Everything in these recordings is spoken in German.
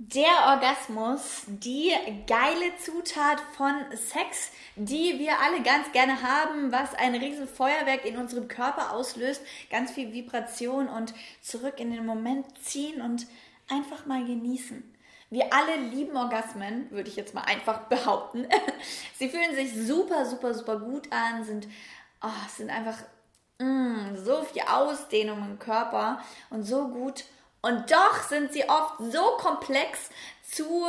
Der Orgasmus, die geile Zutat von Sex, die wir alle ganz gerne haben, was ein riesen Feuerwerk in unserem Körper auslöst, ganz viel Vibration und zurück in den Moment ziehen und einfach mal genießen. Wir alle lieben Orgasmen, würde ich jetzt mal einfach behaupten. Sie fühlen sich super, super, super gut an, sind, oh, sind einfach mm, so viel Ausdehnung im Körper und so gut und doch sind sie oft so komplex zu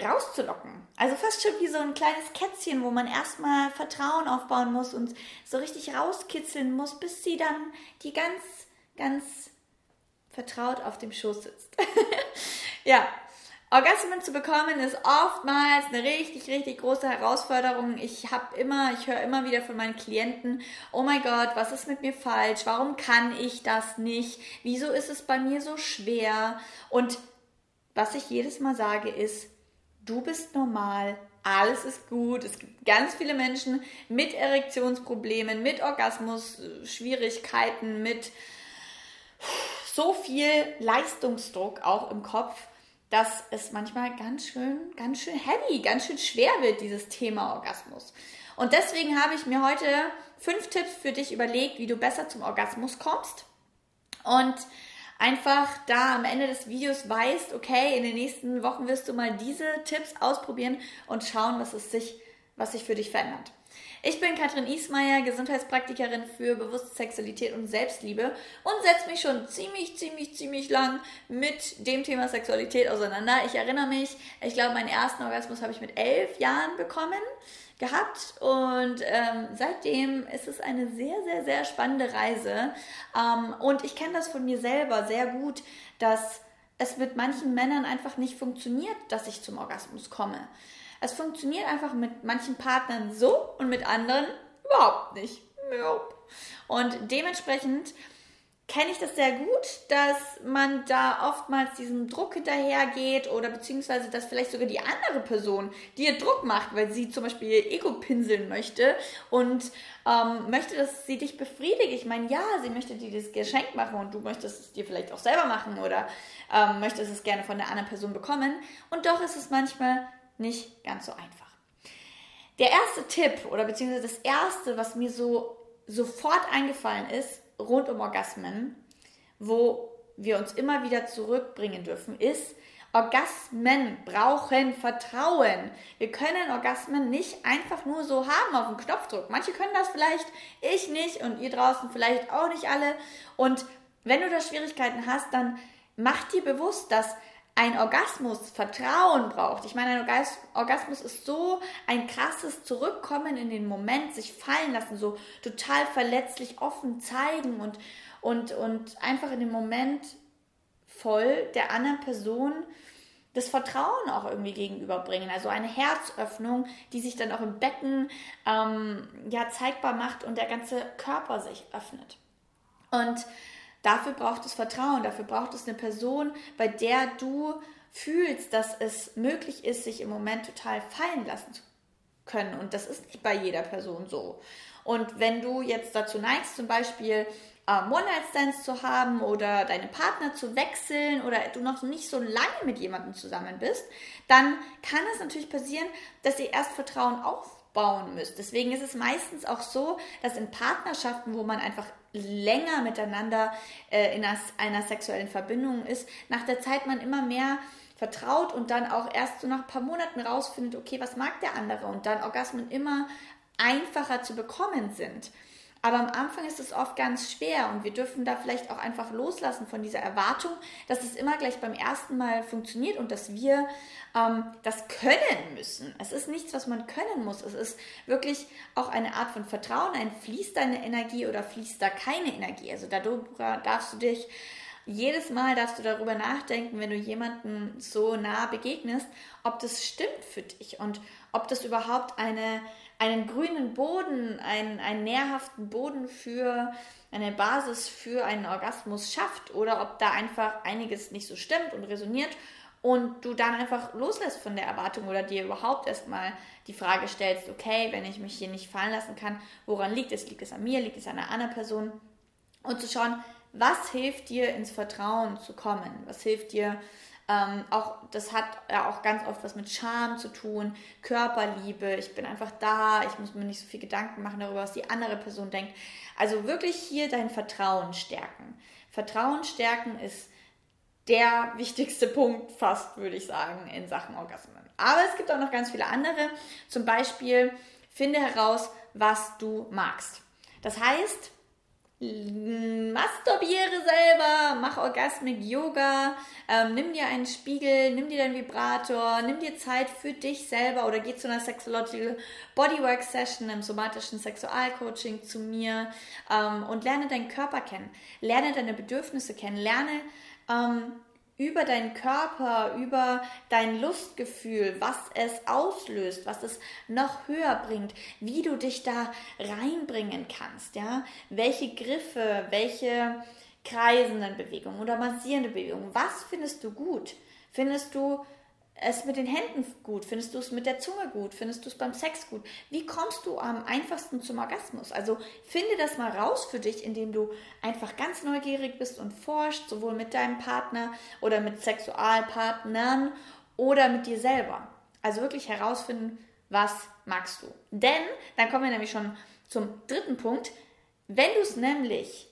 rauszulocken. Also fast schon wie so ein kleines Kätzchen, wo man erstmal Vertrauen aufbauen muss und so richtig rauskitzeln muss, bis sie dann die ganz, ganz vertraut auf dem Schoß sitzt. ja, Orgasmen zu bekommen ist oftmals eine richtig, richtig große Herausforderung. Ich habe immer, ich höre immer wieder von meinen Klienten, oh mein Gott, was ist mit mir falsch? Warum kann ich das nicht? Wieso ist es bei mir so schwer? Und was ich jedes Mal sage ist, du bist normal, alles ist gut. Es gibt ganz viele Menschen mit Erektionsproblemen, mit Orgasmus-Schwierigkeiten, mit so viel Leistungsdruck auch im Kopf dass es manchmal ganz schön, ganz schön heavy, ganz schön schwer wird, dieses Thema Orgasmus. Und deswegen habe ich mir heute fünf Tipps für dich überlegt, wie du besser zum Orgasmus kommst. Und einfach da am Ende des Videos weißt, okay, in den nächsten Wochen wirst du mal diese Tipps ausprobieren und schauen, was es sich, was sich für dich verändert. Ich bin Katrin Ismaier, Gesundheitspraktikerin für bewusste Sexualität und Selbstliebe und setze mich schon ziemlich, ziemlich, ziemlich lang mit dem Thema Sexualität auseinander. Ich erinnere mich, ich glaube, meinen ersten Orgasmus habe ich mit elf Jahren bekommen gehabt und ähm, seitdem ist es eine sehr, sehr, sehr spannende Reise ähm, und ich kenne das von mir selber sehr gut, dass es mit manchen Männern einfach nicht funktioniert, dass ich zum Orgasmus komme. Es funktioniert einfach mit manchen Partnern so und mit anderen überhaupt nicht. Und dementsprechend kenne ich das sehr gut, dass man da oftmals diesem Druck hinterhergeht oder beziehungsweise dass vielleicht sogar die andere Person dir Druck macht, weil sie zum Beispiel ihr Ego pinseln möchte und ähm, möchte, dass sie dich befriedigt. Ich meine, ja, sie möchte dir das Geschenk machen und du möchtest es dir vielleicht auch selber machen oder ähm, möchtest es gerne von der anderen Person bekommen. Und doch ist es manchmal nicht ganz so einfach. Der erste Tipp oder beziehungsweise das erste, was mir so sofort eingefallen ist, rund um Orgasmen, wo wir uns immer wieder zurückbringen dürfen, ist, Orgasmen brauchen Vertrauen. Wir können Orgasmen nicht einfach nur so haben auf den Knopfdruck. Manche können das vielleicht, ich nicht und ihr draußen vielleicht auch nicht alle. Und wenn du da Schwierigkeiten hast, dann mach dir bewusst, dass ein Orgasmus Vertrauen braucht. Ich meine, ein Orgasmus ist so ein krasses Zurückkommen in den Moment, sich fallen lassen, so total verletzlich offen zeigen und, und, und einfach in dem Moment voll der anderen Person das Vertrauen auch irgendwie gegenüberbringen. Also eine Herzöffnung, die sich dann auch im Becken ähm, ja zeigbar macht und der ganze Körper sich öffnet. Und Dafür braucht es Vertrauen, dafür braucht es eine Person, bei der du fühlst, dass es möglich ist, sich im Moment total fallen lassen zu können. Und das ist nicht bei jeder Person so. Und wenn du jetzt dazu neigst, zum Beispiel ähm, One-Night-Stands zu haben oder deinen Partner zu wechseln oder du noch nicht so lange mit jemandem zusammen bist, dann kann es natürlich passieren, dass ihr erst Vertrauen aufbauen müsst. Deswegen ist es meistens auch so, dass in Partnerschaften, wo man einfach länger miteinander äh, in einer, einer sexuellen Verbindung ist, nach der Zeit man immer mehr vertraut und dann auch erst so nach ein paar Monaten rausfindet, okay, was mag der andere und dann Orgasmen immer einfacher zu bekommen sind. Aber am Anfang ist es oft ganz schwer und wir dürfen da vielleicht auch einfach loslassen von dieser Erwartung, dass es immer gleich beim ersten Mal funktioniert und dass wir ähm, das können müssen. Es ist nichts, was man können muss. Es ist wirklich auch eine Art von Vertrauen. Ein fließt deine Energie oder fließt da keine Energie. Also darüber darfst du dich jedes Mal darfst du darüber nachdenken, wenn du jemandem so nah begegnest, ob das stimmt für dich und ob das überhaupt eine einen grünen Boden, einen, einen nährhaften Boden für eine Basis für einen Orgasmus schafft oder ob da einfach einiges nicht so stimmt und resoniert und du dann einfach loslässt von der Erwartung oder dir überhaupt erstmal die Frage stellst, okay, wenn ich mich hier nicht fallen lassen kann, woran liegt es? Liegt es an mir? Liegt es an einer anderen Person? Und zu schauen, was hilft dir ins Vertrauen zu kommen? Was hilft dir Ähm, auch, das hat ja auch ganz oft was mit Scham zu tun, Körperliebe, ich bin einfach da, ich muss mir nicht so viel Gedanken machen darüber, was die andere Person denkt. Also wirklich hier dein Vertrauen stärken. Vertrauen stärken ist der wichtigste Punkt fast, würde ich sagen, in Sachen Orgasmen. Aber es gibt auch noch ganz viele andere. Zum Beispiel finde heraus, was du magst. Das heißt, masturbiere selber, mach Orgasmic Yoga, ähm, nimm dir einen Spiegel, nimm dir deinen Vibrator, nimm dir Zeit für dich selber oder geh zu einer Sexological Bodywork Session im somatischen Sexualcoaching zu mir ähm, und lerne deinen Körper kennen, lerne deine Bedürfnisse kennen, lerne ähm, über deinen Körper, über dein Lustgefühl, was es auslöst, was es noch höher bringt, wie du dich da reinbringen kannst, ja, welche Griffe, welche kreisenden Bewegungen oder massierende Bewegungen, was findest du gut? Findest du es mit den Händen gut? Findest du es mit der Zunge gut? Findest du es beim Sex gut? Wie kommst du am einfachsten zum Orgasmus? Also finde das mal raus für dich, indem du einfach ganz neugierig bist und forscht, sowohl mit deinem Partner oder mit Sexualpartnern oder mit dir selber. Also wirklich herausfinden, was magst du. Denn, dann kommen wir nämlich schon zum dritten Punkt, wenn du es nämlich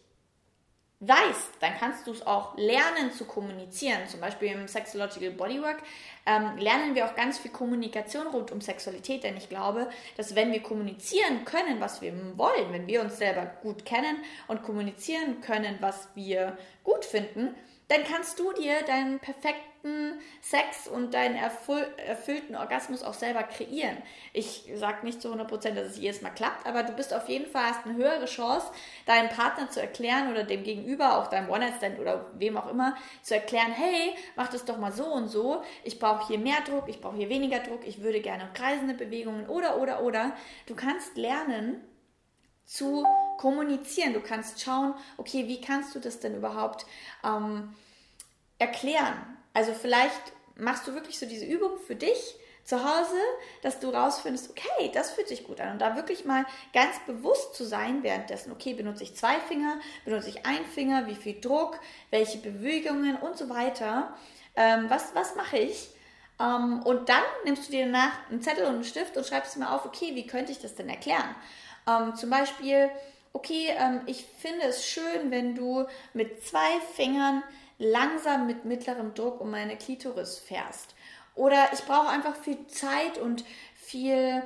weißt, dann kannst du es auch lernen zu kommunizieren. Zum Beispiel im Sexological Bodywork ähm, lernen wir auch ganz viel Kommunikation rund um Sexualität, denn ich glaube, dass wenn wir kommunizieren können, was wir wollen, wenn wir uns selber gut kennen und kommunizieren können, was wir gut finden, dann kannst du dir deinen perfekten Sex und deinen erfüllten Orgasmus auch selber kreieren. Ich sage nicht zu 100%, dass es jedes Mal klappt, aber du bist auf jeden Fall, hast eine höhere Chance, deinem Partner zu erklären oder dem Gegenüber, auch deinem One-Night-Stand oder wem auch immer, zu erklären, hey, mach das doch mal so und so, ich brauche hier mehr Druck, ich brauche hier weniger Druck, ich würde gerne kreisende Bewegungen oder, oder, oder. Du kannst lernen, zu kommunizieren. Du kannst schauen, okay, wie kannst du das denn überhaupt ähm, erklären? Also vielleicht machst du wirklich so diese Übung für dich zu Hause, dass du rausfindest, okay, das fühlt sich gut an. Und da wirklich mal ganz bewusst zu sein währenddessen, okay, benutze ich zwei Finger, benutze ich einen Finger, wie viel Druck, welche Bewegungen und so weiter. Ähm, was, was mache ich? Ähm, und dann nimmst du dir danach einen Zettel und einen Stift und schreibst mir auf, okay, wie könnte ich das denn erklären? Ähm, zum Beispiel, okay, ähm, ich finde es schön, wenn du mit zwei Fingern langsam mit mittlerem Druck um meine Klitoris fährst. Oder ich brauche einfach viel Zeit und viel,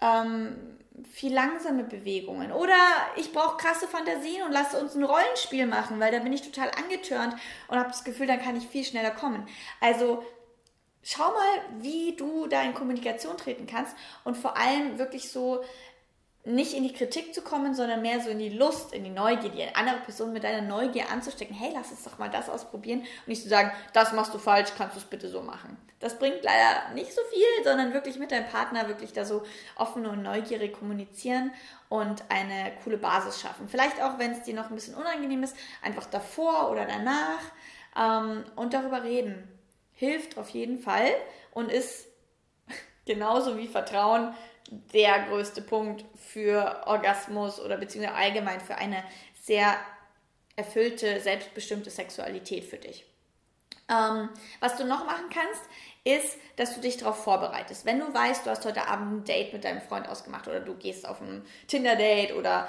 ähm, viel langsame Bewegungen. Oder ich brauche krasse Fantasien und lasse uns ein Rollenspiel machen, weil da bin ich total angetörnt und habe das Gefühl, dann kann ich viel schneller kommen. Also schau mal, wie du da in Kommunikation treten kannst und vor allem wirklich so nicht in die Kritik zu kommen, sondern mehr so in die Lust, in die Neugier, die andere Person mit deiner Neugier anzustecken. Hey, lass uns doch mal das ausprobieren und nicht zu sagen, das machst du falsch, kannst du es bitte so machen. Das bringt leider nicht so viel, sondern wirklich mit deinem Partner wirklich da so offen und neugierig kommunizieren und eine coole Basis schaffen. Vielleicht auch, wenn es dir noch ein bisschen unangenehm ist, einfach davor oder danach ähm, und darüber reden. Hilft auf jeden Fall und ist genauso wie Vertrauen der größte Punkt für Orgasmus oder beziehungsweise allgemein für eine sehr erfüllte, selbstbestimmte Sexualität für dich. Ähm, was du noch machen kannst, ist, dass du dich darauf vorbereitest. Wenn du weißt, du hast heute Abend ein Date mit deinem Freund ausgemacht oder du gehst auf ein Tinder-Date oder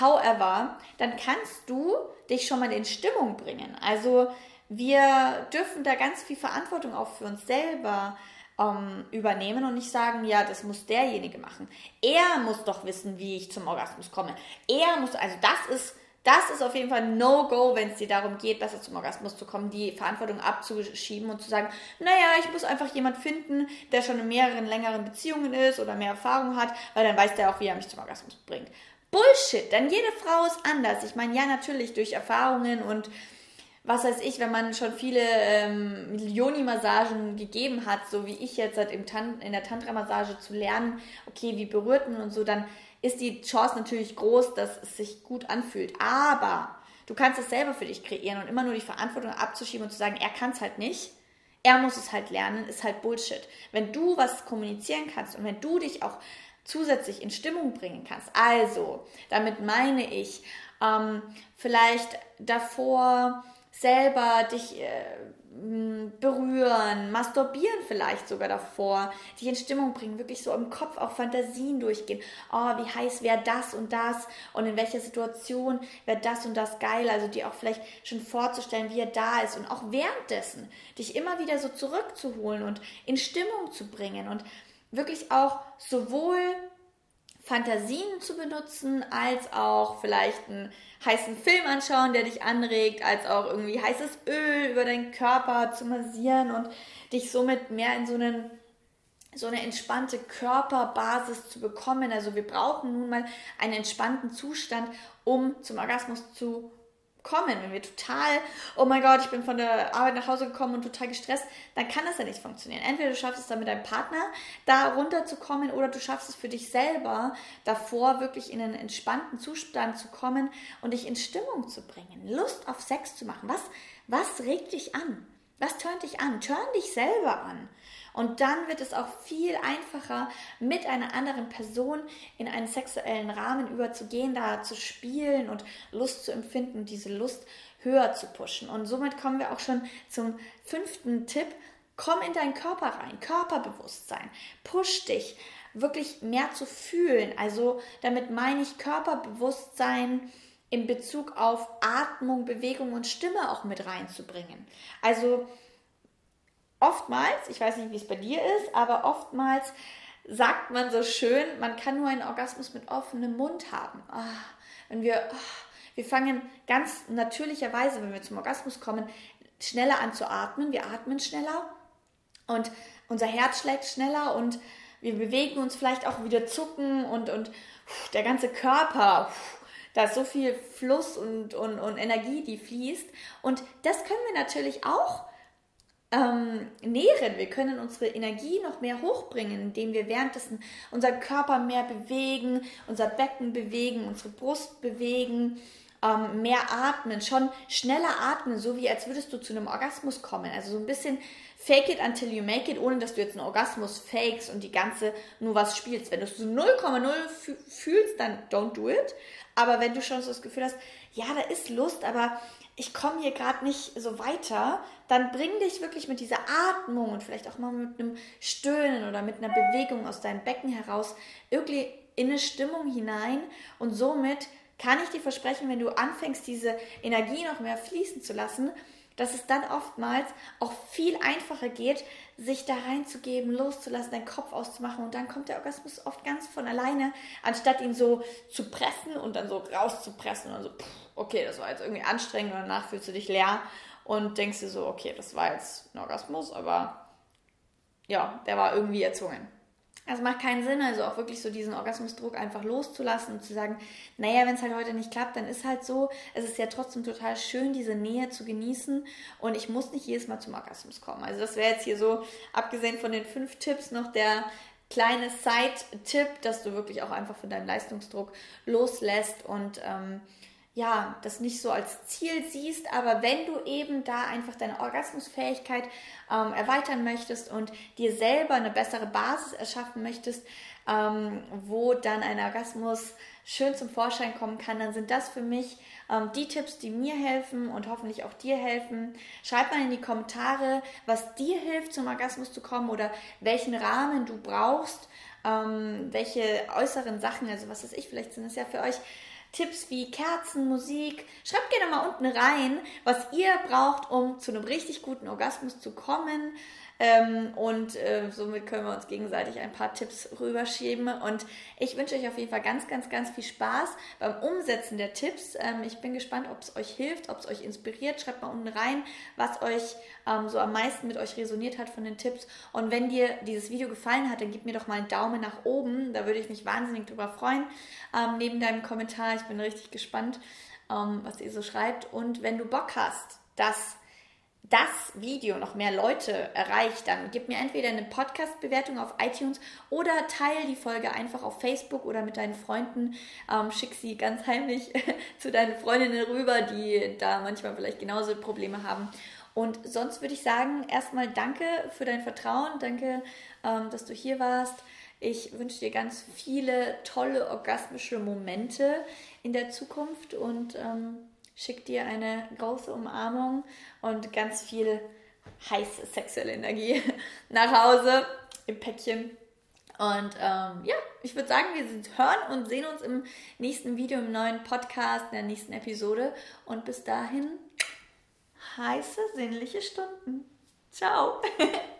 however, dann kannst du dich schon mal in Stimmung bringen. Also wir dürfen da ganz viel Verantwortung auch für uns selber ähm, übernehmen und nicht sagen, ja, das muss derjenige machen. Er muss doch wissen, wie ich zum Orgasmus komme. Er muss, also das ist, das ist auf jeden Fall No-Go, wenn es dir darum geht, besser zum Orgasmus zu kommen, die Verantwortung abzuschieben und zu sagen, naja, ich muss einfach jemand finden, der schon in mehreren längeren Beziehungen ist oder mehr Erfahrung hat, weil dann weiß der auch, wie er mich zum Orgasmus bringt. Bullshit, denn jede Frau ist anders. Ich meine, ja, natürlich durch Erfahrungen und was weiß ich, wenn man schon viele ähm, Millionen-Massagen gegeben hat, so wie ich jetzt halt im Tan in der Tantra-Massage zu lernen, okay, wie berührt man und so, dann ist die Chance natürlich groß, dass es sich gut anfühlt. Aber du kannst es selber für dich kreieren und immer nur die Verantwortung abzuschieben und zu sagen, er kann es halt nicht, er muss es halt lernen, ist halt Bullshit. Wenn du was kommunizieren kannst und wenn du dich auch zusätzlich in Stimmung bringen kannst, also damit meine ich, ähm, vielleicht davor selber dich äh, berühren, masturbieren vielleicht sogar davor, dich in Stimmung bringen, wirklich so im Kopf auch Fantasien durchgehen. Oh, wie heiß wäre das und das und in welcher Situation wäre das und das geil. Also dir auch vielleicht schon vorzustellen, wie er da ist und auch währenddessen dich immer wieder so zurückzuholen und in Stimmung zu bringen und wirklich auch sowohl Fantasien zu benutzen, als auch vielleicht einen heißen Film anschauen, der dich anregt, als auch irgendwie heißes Öl über deinen Körper zu massieren und dich somit mehr in so einen so eine entspannte Körperbasis zu bekommen. Also wir brauchen nun mal einen entspannten Zustand, um zum Orgasmus zu kommen, wenn wir total, oh mein Gott, ich bin von der Arbeit nach Hause gekommen und total gestresst, dann kann das ja nicht funktionieren. Entweder du schaffst es dann mit deinem Partner da runterzukommen oder du schaffst es für dich selber davor wirklich in einen entspannten Zustand zu kommen und dich in Stimmung zu bringen, Lust auf Sex zu machen. Was, was regt dich an? Was tönt dich an? Turn dich selber an. Und dann wird es auch viel einfacher, mit einer anderen Person in einen sexuellen Rahmen überzugehen, da zu spielen und Lust zu empfinden, diese Lust höher zu pushen. Und somit kommen wir auch schon zum fünften Tipp. Komm in deinen Körper rein, Körperbewusstsein. Push dich, wirklich mehr zu fühlen. Also damit meine ich Körperbewusstsein in Bezug auf Atmung, Bewegung und Stimme auch mit reinzubringen. Also oftmals, ich weiß nicht, wie es bei dir ist, aber oftmals sagt man so schön, man kann nur einen Orgasmus mit offenem Mund haben. Ah, wenn wir, ah, wir fangen ganz natürlicherweise, wenn wir zum Orgasmus kommen, schneller an zu atmen. Wir atmen schneller und unser Herz schlägt schneller und wir bewegen uns vielleicht auch wieder zucken und, und der ganze Körper, da ist so viel Fluss und, und, und Energie, die fließt. Und das können wir natürlich auch ähm, nähren. Wir können unsere Energie noch mehr hochbringen, indem wir währenddessen unseren Körper mehr bewegen, unser Becken bewegen, unsere Brust bewegen, ähm, mehr atmen, schon schneller atmen, so wie als würdest du zu einem Orgasmus kommen. Also so ein bisschen fake it until you make it, ohne dass du jetzt einen Orgasmus fakes und die ganze nur was spielst. Wenn du es so 0,0 fühlst, dann don't do it. Aber wenn du schon so das Gefühl hast, ja, da ist Lust, aber ich komme hier gerade nicht so weiter, dann bring dich wirklich mit dieser Atmung und vielleicht auch mal mit einem Stöhnen oder mit einer Bewegung aus deinem Becken heraus irgendwie in eine Stimmung hinein und somit kann ich dir versprechen, wenn du anfängst, diese Energie noch mehr fließen zu lassen, dass es dann oftmals auch viel einfacher geht, sich da reinzugeben, loszulassen, deinen Kopf auszumachen und dann kommt der Orgasmus oft ganz von alleine, anstatt ihn so zu pressen und dann so rauszupressen und so, pff, okay, das war jetzt irgendwie anstrengend und danach fühlst du dich leer und denkst dir so, okay, das war jetzt ein Orgasmus, aber ja, der war irgendwie erzwungen. Es macht keinen Sinn, also auch wirklich so diesen Orgasmusdruck einfach loszulassen und zu sagen, naja, wenn es halt heute nicht klappt, dann ist halt so. Es ist ja trotzdem total schön, diese Nähe zu genießen und ich muss nicht jedes Mal zum Orgasmus kommen. Also das wäre jetzt hier so, abgesehen von den fünf Tipps, noch der kleine Side-Tipp, dass du wirklich auch einfach von deinem Leistungsdruck loslässt und ähm, ja, das nicht so als Ziel siehst, aber wenn du eben da einfach deine Orgasmusfähigkeit ähm, erweitern möchtest und dir selber eine bessere Basis erschaffen möchtest, ähm, wo dann ein Orgasmus schön zum Vorschein kommen kann, dann sind das für mich ähm, die Tipps, die mir helfen und hoffentlich auch dir helfen. Schreib mal in die Kommentare, was dir hilft, zum Orgasmus zu kommen oder welchen Rahmen du brauchst, ähm, welche äußeren Sachen, also was weiß ich, vielleicht sind es ja für euch Tipps wie Kerzen, Musik. Schreibt gerne mal unten rein, was ihr braucht, um zu einem richtig guten Orgasmus zu kommen. Ähm, und äh, somit können wir uns gegenseitig ein paar Tipps rüberschieben. Und ich wünsche euch auf jeden Fall ganz, ganz, ganz viel Spaß beim Umsetzen der Tipps. Ähm, ich bin gespannt, ob es euch hilft, ob es euch inspiriert. Schreibt mal unten rein, was euch ähm, so am meisten mit euch resoniert hat von den Tipps. Und wenn dir dieses Video gefallen hat, dann gib mir doch mal einen Daumen nach oben. Da würde ich mich wahnsinnig drüber freuen. Ähm, neben deinem Kommentar. Ich bin richtig gespannt, ähm, was ihr so schreibt. Und wenn du Bock hast, dass das Video noch mehr Leute erreicht, dann gib mir entweder eine Podcast-Bewertung auf iTunes oder teile die Folge einfach auf Facebook oder mit deinen Freunden. Ähm, schick sie ganz heimlich zu deinen Freundinnen rüber, die da manchmal vielleicht genauso Probleme haben. Und sonst würde ich sagen, erstmal danke für dein Vertrauen, danke, ähm, dass du hier warst. Ich wünsche dir ganz viele tolle orgasmische Momente in der Zukunft und ähm, schick dir eine große Umarmung und ganz viel heiße sexuelle Energie nach Hause im Päckchen. Und ähm, ja, ich würde sagen, wir hören und sehen uns im nächsten Video, im neuen Podcast, in der nächsten Episode. Und bis dahin, heiße sinnliche Stunden. Ciao.